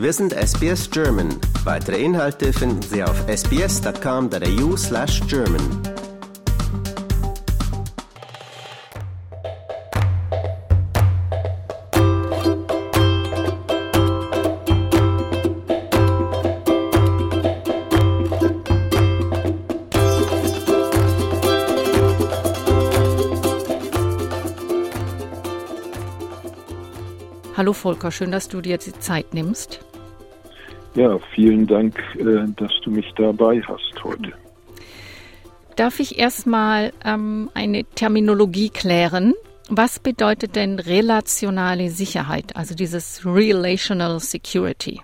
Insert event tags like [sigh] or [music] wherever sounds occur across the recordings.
Wir sind SBS German. Weitere Inhalte finden Sie auf sbs.com.au slash German. Hallo Volker, schön, dass du dir die Zeit nimmst. Ja, vielen Dank, äh, dass du mich dabei hast heute. Darf ich erstmal ähm, eine Terminologie klären? Was bedeutet denn relationale Sicherheit, also dieses Relational Security?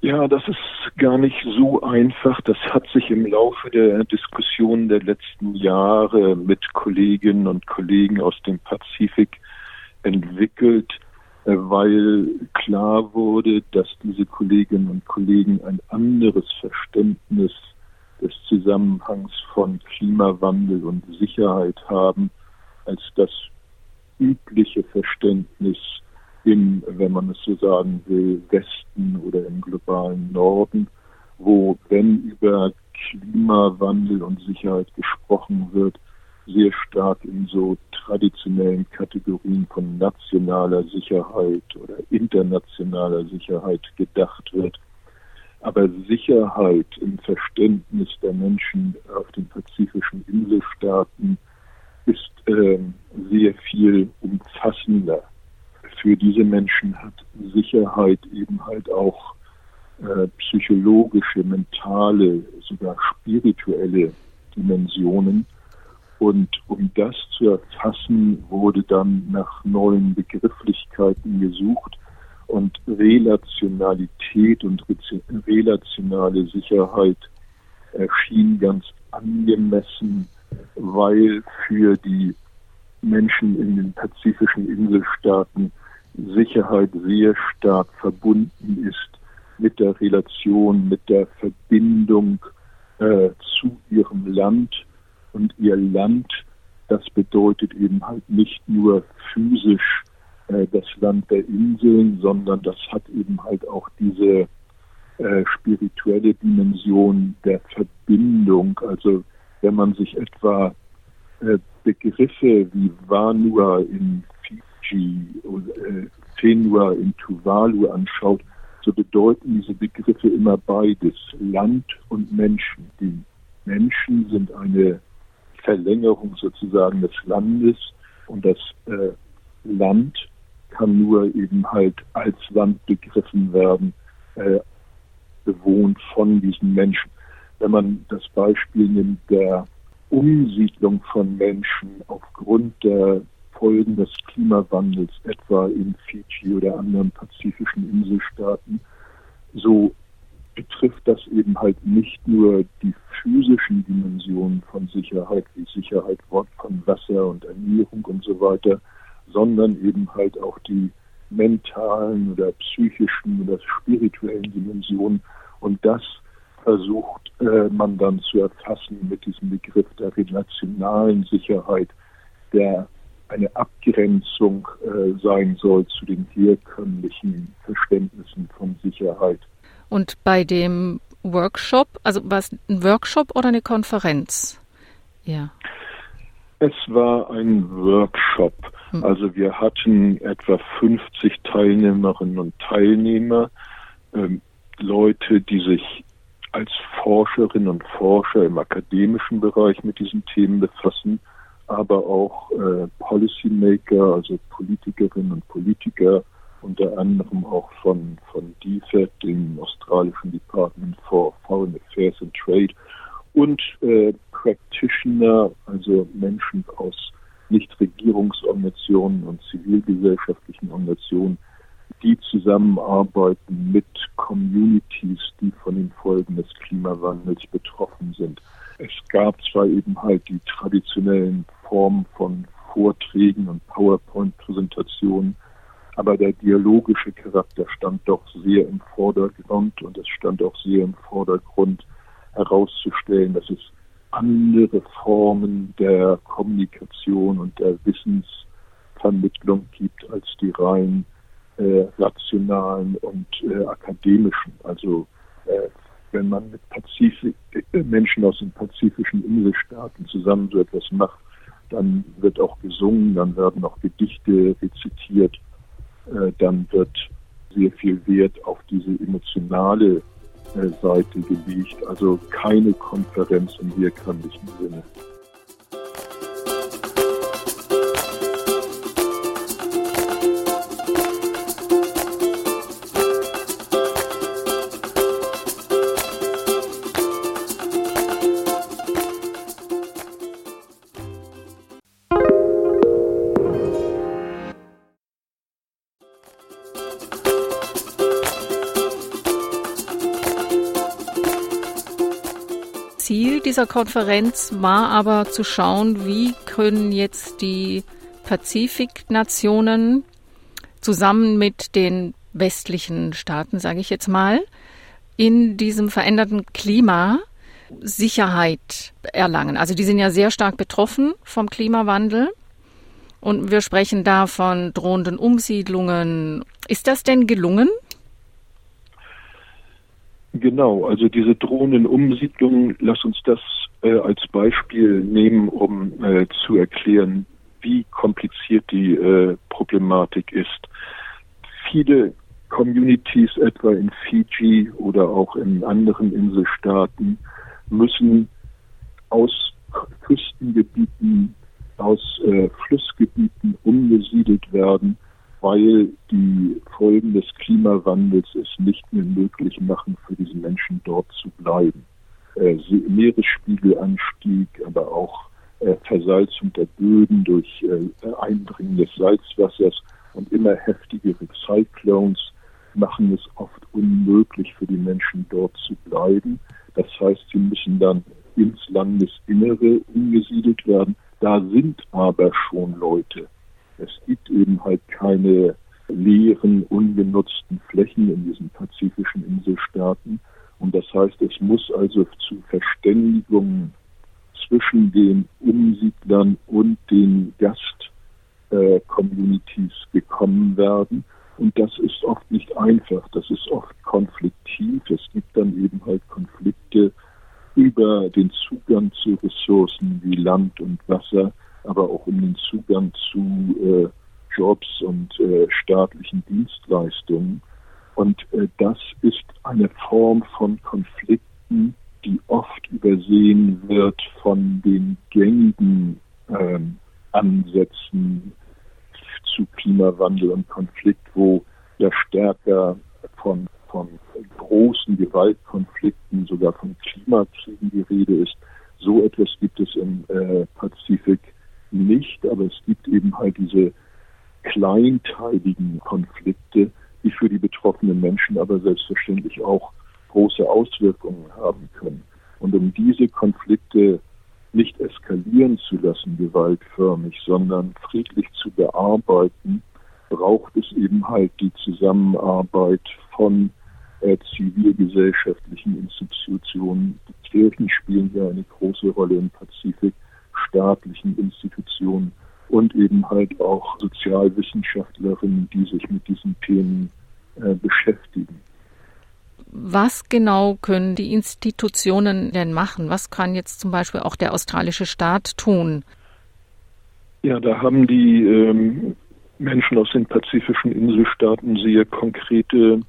Ja, das ist gar nicht so einfach. Das hat sich im Laufe der Diskussion der letzten Jahre mit Kolleginnen und Kollegen aus dem Pazifik entwickelt, weil klar wurde, dass diese Kolleginnen und Kollegen ein anderes Verständnis des Zusammenhangs von Klimawandel und Sicherheit haben als das übliche Verständnis im, wenn man es so sagen will, Westen oder im globalen Norden, wo, wenn über Klimawandel und Sicherheit gesprochen wird, sehr stark in so traditionellen Kategorien von nationaler Sicherheit oder internationaler Sicherheit gedacht wird. Aber Sicherheit im Verständnis der Menschen auf den pazifischen Inselstaaten ist äh, sehr viel umfassender. Für diese Menschen hat Sicherheit eben halt auch äh, psychologische, mentale, sogar spirituelle Dimensionen. Und um das zu erfassen, wurde dann nach neuen Begrifflichkeiten gesucht und Relationalität und relationale Sicherheit erschien ganz angemessen, weil für die Menschen in den pazifischen Inselstaaten Sicherheit sehr stark verbunden ist mit der Relation, mit der Verbindung äh, zu ihrem Land und ihr Land, das bedeutet eben halt nicht nur physisch äh, das Land der Inseln, sondern das hat eben halt auch diese äh, spirituelle Dimension der Verbindung. Also wenn man sich etwa äh, Begriffe wie Vanua in Fiji oder äh, Fenua in Tuvalu anschaut, so bedeuten diese Begriffe immer beides, Land und Menschen. Die Menschen sind eine Verlängerung sozusagen des Landes und das äh, Land kann nur eben halt als Land begriffen werden, äh, bewohnt von diesen Menschen. Wenn man das Beispiel nimmt der Umsiedlung von Menschen aufgrund der Folgen des Klimawandels, etwa in Fiji oder anderen pazifischen Inselstaaten, so betrifft das eben halt nicht nur die physischen Dimensionen von Sicherheit, wie Sicherheit von Wasser und Ernährung und so weiter, sondern eben halt auch die mentalen oder psychischen oder spirituellen Dimensionen. Und das versucht äh, man dann zu erfassen mit diesem Begriff der relationalen Sicherheit, der eine Abgrenzung äh, sein soll zu den herkömmlichen Verständnissen von Sicherheit. Und bei dem Workshop, also war es ein Workshop oder eine Konferenz? Ja. Es war ein Workshop. Hm. Also wir hatten etwa 50 Teilnehmerinnen und Teilnehmer, ähm, Leute, die sich als Forscherinnen und Forscher im akademischen Bereich mit diesen Themen befassen, aber auch äh, Policymaker, also Politikerinnen und Politiker, unter anderem auch von, von DFAT, dem australischen Department for Foreign Affairs and Trade, und äh, Practitioner, also Menschen aus Nichtregierungsorganisationen und zivilgesellschaftlichen Organisationen, die zusammenarbeiten mit Communities, die von den Folgen des Klimawandels betroffen sind. Es gab zwar eben halt die traditionellen Formen von Vorträgen und PowerPoint-Präsentationen, aber der dialogische Charakter stand doch sehr im Vordergrund und es stand auch sehr im Vordergrund herauszustellen, dass es andere Formen der Kommunikation und der Wissensvermittlung gibt als die rein äh, rationalen und äh, akademischen. Also äh, wenn man mit Pazifik, äh, Menschen aus den pazifischen Inselstaaten zusammen so etwas macht, dann wird auch gesungen, dann werden auch Gedichte rezitiert, dann wird sehr viel Wert auf diese emotionale äh, Seite gelegt. Also keine Konferenz im herkömmlichen Sinne. Ziel dieser Konferenz war aber zu schauen, wie können jetzt die Pazifiknationen zusammen mit den westlichen Staaten, sage ich jetzt mal, in diesem veränderten Klima Sicherheit erlangen. Also die sind ja sehr stark betroffen vom Klimawandel. Und wir sprechen da von drohenden Umsiedlungen. Ist das denn gelungen? Genau, also diese drohenden Umsiedlungen, lass uns das äh, als Beispiel nehmen, um äh, zu erklären, wie kompliziert die äh, Problematik ist. Viele Communities, etwa in Fiji oder auch in anderen Inselstaaten, müssen aus Küstengebieten, aus äh, Flussgebieten umgesiedelt werden, weil die Folgen des Klimawandels es nicht mehr möglich machen, für diese Menschen dort zu bleiben. Äh, Meeresspiegelanstieg, aber auch äh, Versalzung der Böden durch äh, Eindringen des Salzwassers und immer heftigere Cyclones machen es oft unmöglich für die Menschen dort zu bleiben. Das heißt, sie müssen dann ins Landesinnere umgesiedelt werden. Da sind aber schon Leute. Es gibt eben halt keine leeren, ungenutzten Flächen in diesen pazifischen Inselstaaten. Und das heißt, es muss also zu Verständigungen zwischen den Umsiedlern und den Gast-Communities äh, gekommen werden. Und das ist oft nicht einfach, das ist oft konfliktiv. Es gibt dann eben halt Konflikte über den Zugang zu Ressourcen wie Land und Wasser, aber auch um den Zugang zu äh, Jobs und äh, staatlichen Dienstleistungen. Und äh, das ist eine Form von Konflikten, die oft übersehen wird von den gängigen ähm, Ansätzen zu Klimawandel und Konflikt, wo ja stärker von, von großen Gewaltkonflikten, sogar von Klimakriegen die Rede ist. So etwas gibt es im äh, nicht, aber es gibt eben halt diese kleinteiligen Konflikte, die für die betroffenen Menschen aber selbstverständlich auch große Auswirkungen haben können. Und um diese Konflikte nicht eskalieren zu lassen, gewaltförmig, sondern friedlich zu bearbeiten, braucht es eben halt die Zusammenarbeit von äh, zivilgesellschaftlichen Institutionen. Die Kirchen spielen ja eine große Rolle im Pazifik, staatlichen Institutionen und eben halt auch Sozialwissenschaftlerinnen, die sich mit diesen Themen äh, beschäftigen. Was genau können die Institutionen denn machen? Was kann jetzt zum Beispiel auch der australische Staat tun? Ja, da haben die ähm, Menschen aus den pazifischen Inselstaaten sehr konkrete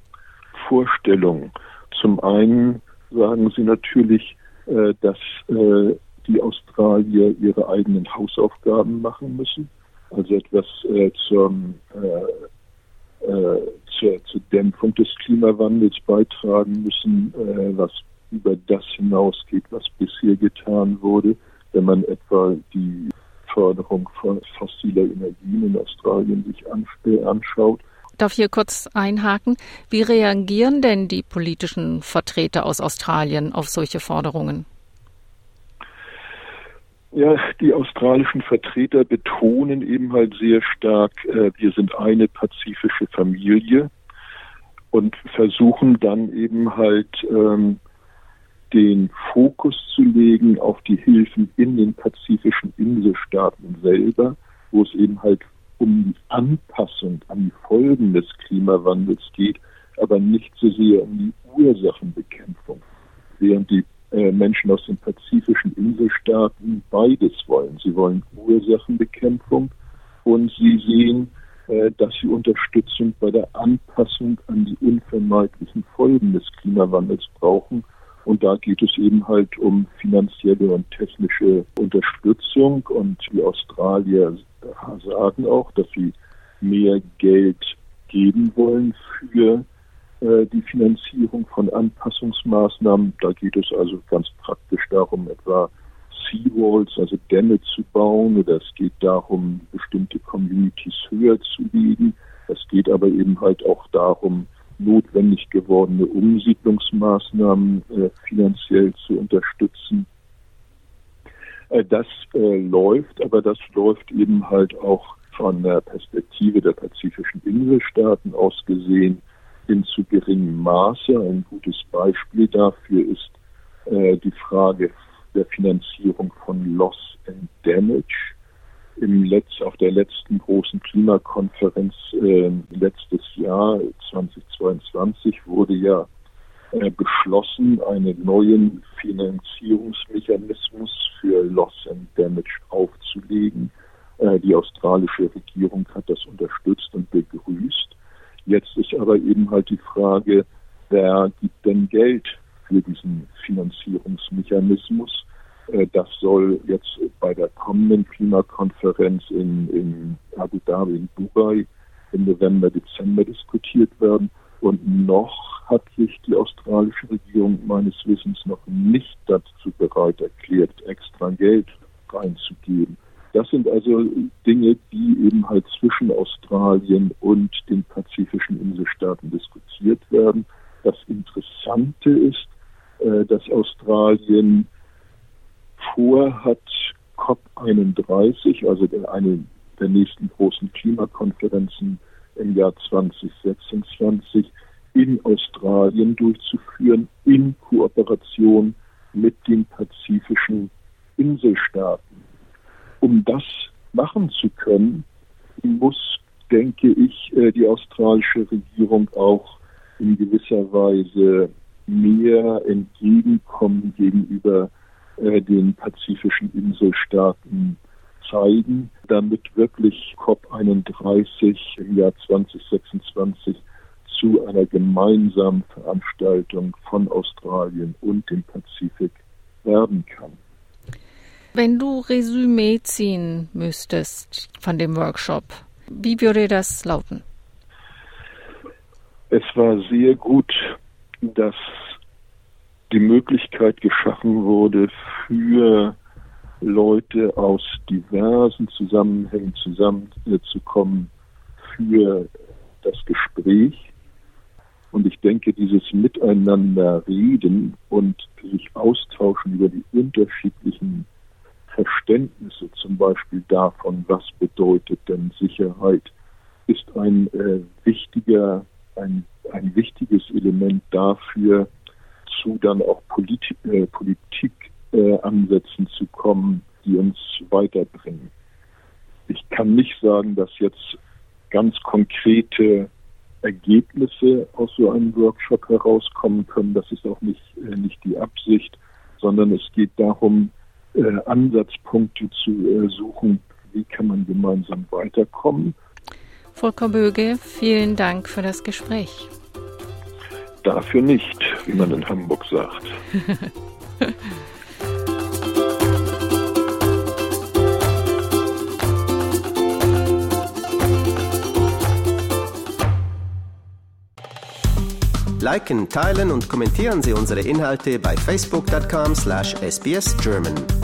Vorstellungen. Zum einen sagen sie natürlich, äh, dass äh, die Australier ihre eigenen Hausaufgaben machen müssen, also etwas äh, zum, äh, äh, zur, zur, Dämpfung des Klimawandels beitragen müssen, äh, was über das hinausgeht, was bisher getan wurde, wenn man etwa die Förderung von fossiler Energien in Australien sich anschaut. Darf hier kurz einhaken? Wie reagieren denn die politischen Vertreter aus Australien auf solche Forderungen? Ja, die australischen Vertreter betonen eben halt sehr stark, äh, wir sind eine pazifische Familie und versuchen dann eben halt ähm, den Fokus zu legen auf die Hilfen in den pazifischen Inselstaaten selber, wo es eben halt um die Anpassung an die Folgen des Klimawandels geht, aber nicht so sehr um die Ursachenbekämpfung. Während die Menschen aus den pazifischen Inselstaaten beides wollen. Sie wollen Ursachenbekämpfung und sie sehen, äh, dass sie Unterstützung bei der Anpassung an die unvermeidlichen Folgen des Klimawandels brauchen. Und da geht es eben halt um finanzielle und technische Unterstützung. Und die Australier sagen auch, dass sie mehr Geld geben wollen für äh, die Finanzierung von Anpassungsmaßnahmen. Da geht es also ganz praktisch darum, etwa Seawalls, also Dämme zu bauen, oder es geht darum, bestimmte Communities höher zu legen. Es geht aber eben halt auch darum, notwendig gewordene Umsiedlungsmaßnahmen äh, finanziell zu unterstützen. Äh, das äh, läuft, aber das läuft eben halt auch von der Perspektive der pazifischen Inselstaaten aus gesehen in zu geringem Maße. Ein gutes Beispiel dafür ist äh, die Frage der Finanzierung von Loss and Damage. Im Letz, auf der letzten großen Klimakonferenz äh, letztes Jahr 2022 wurde ja äh, beschlossen, einen neuen Finanzierungsmechanismus für Loss and Damage aufzulegen. Äh, die australische Regierung hat das unterstützt und begrüßt. Jetzt ist aber eben halt die Frage, wer gibt denn Geld für diesen Finanzierungsmechanismus? Äh, das soll jetzt bei der kommenden Klimakonferenz in, in Abu Dhabi, in Dubai im November, Dezember diskutiert werden. Und noch hat sich die australische Regierung meines Wissens noch nicht dazu bereit erklärt, extra Geld reinzugeben. Das sind also Dinge, die eben halt zwischen Australien und pazifischen Inselstaaten diskutiert werden. Das Interessante ist, äh, dass Australien vorhat, COP31, also der, eine der nächsten großen Klimakonferenzen im Jahr 2026 in Australien durchzuführen, in Kooperation mit den pazifischen Inselstaaten um das machen zu können, muss, denke ich, äh, die australische Regierung auch in gewisser Weise mehr entgegenkommen gegenüber äh, den pazifischen Inselstaaten zeigen, damit wirklich COP31 im Jahr 2026 zu einer gemeinsamen Veranstaltung von Australien und dem Pazifik werden kann. Wenn du Resümee ziehen müsstest von dem Workshop, wie würde das lauten? Es war sehr gut, dass die Möglichkeit geschaffen wurde, für Leute aus diversen Zusammenhängen zusammenzukommen für das Gespräch. Und ich denke, dieses Miteinander reden und sich austauschen über die unterschiedlichen Verständnisse zum Beispiel davon, was bedeutet denn Sicherheit, ist ein äh, wichtiger, ein, ein wichtiges Element dafür, zu dann auch Polit äh, Politikansätzen äh, zu kommen, die uns weiterbringen. Ich kann nicht sagen, dass jetzt ganz konkrete Ergebnisse aus so einem Workshop herauskommen können. Das ist auch nicht, äh, nicht die Absicht, sondern es geht darum, äh, Ansatzpunkte zu äh, suchen, wie kann man gemeinsam weiterkommen. Volker Böge, vielen Dank für das Gespräch. Dafür nicht, wie man in Hamburg sagt. [laughs] Liken, teilen und kommentieren Sie unsere Inhalte bei facebook.com/sbsgerman.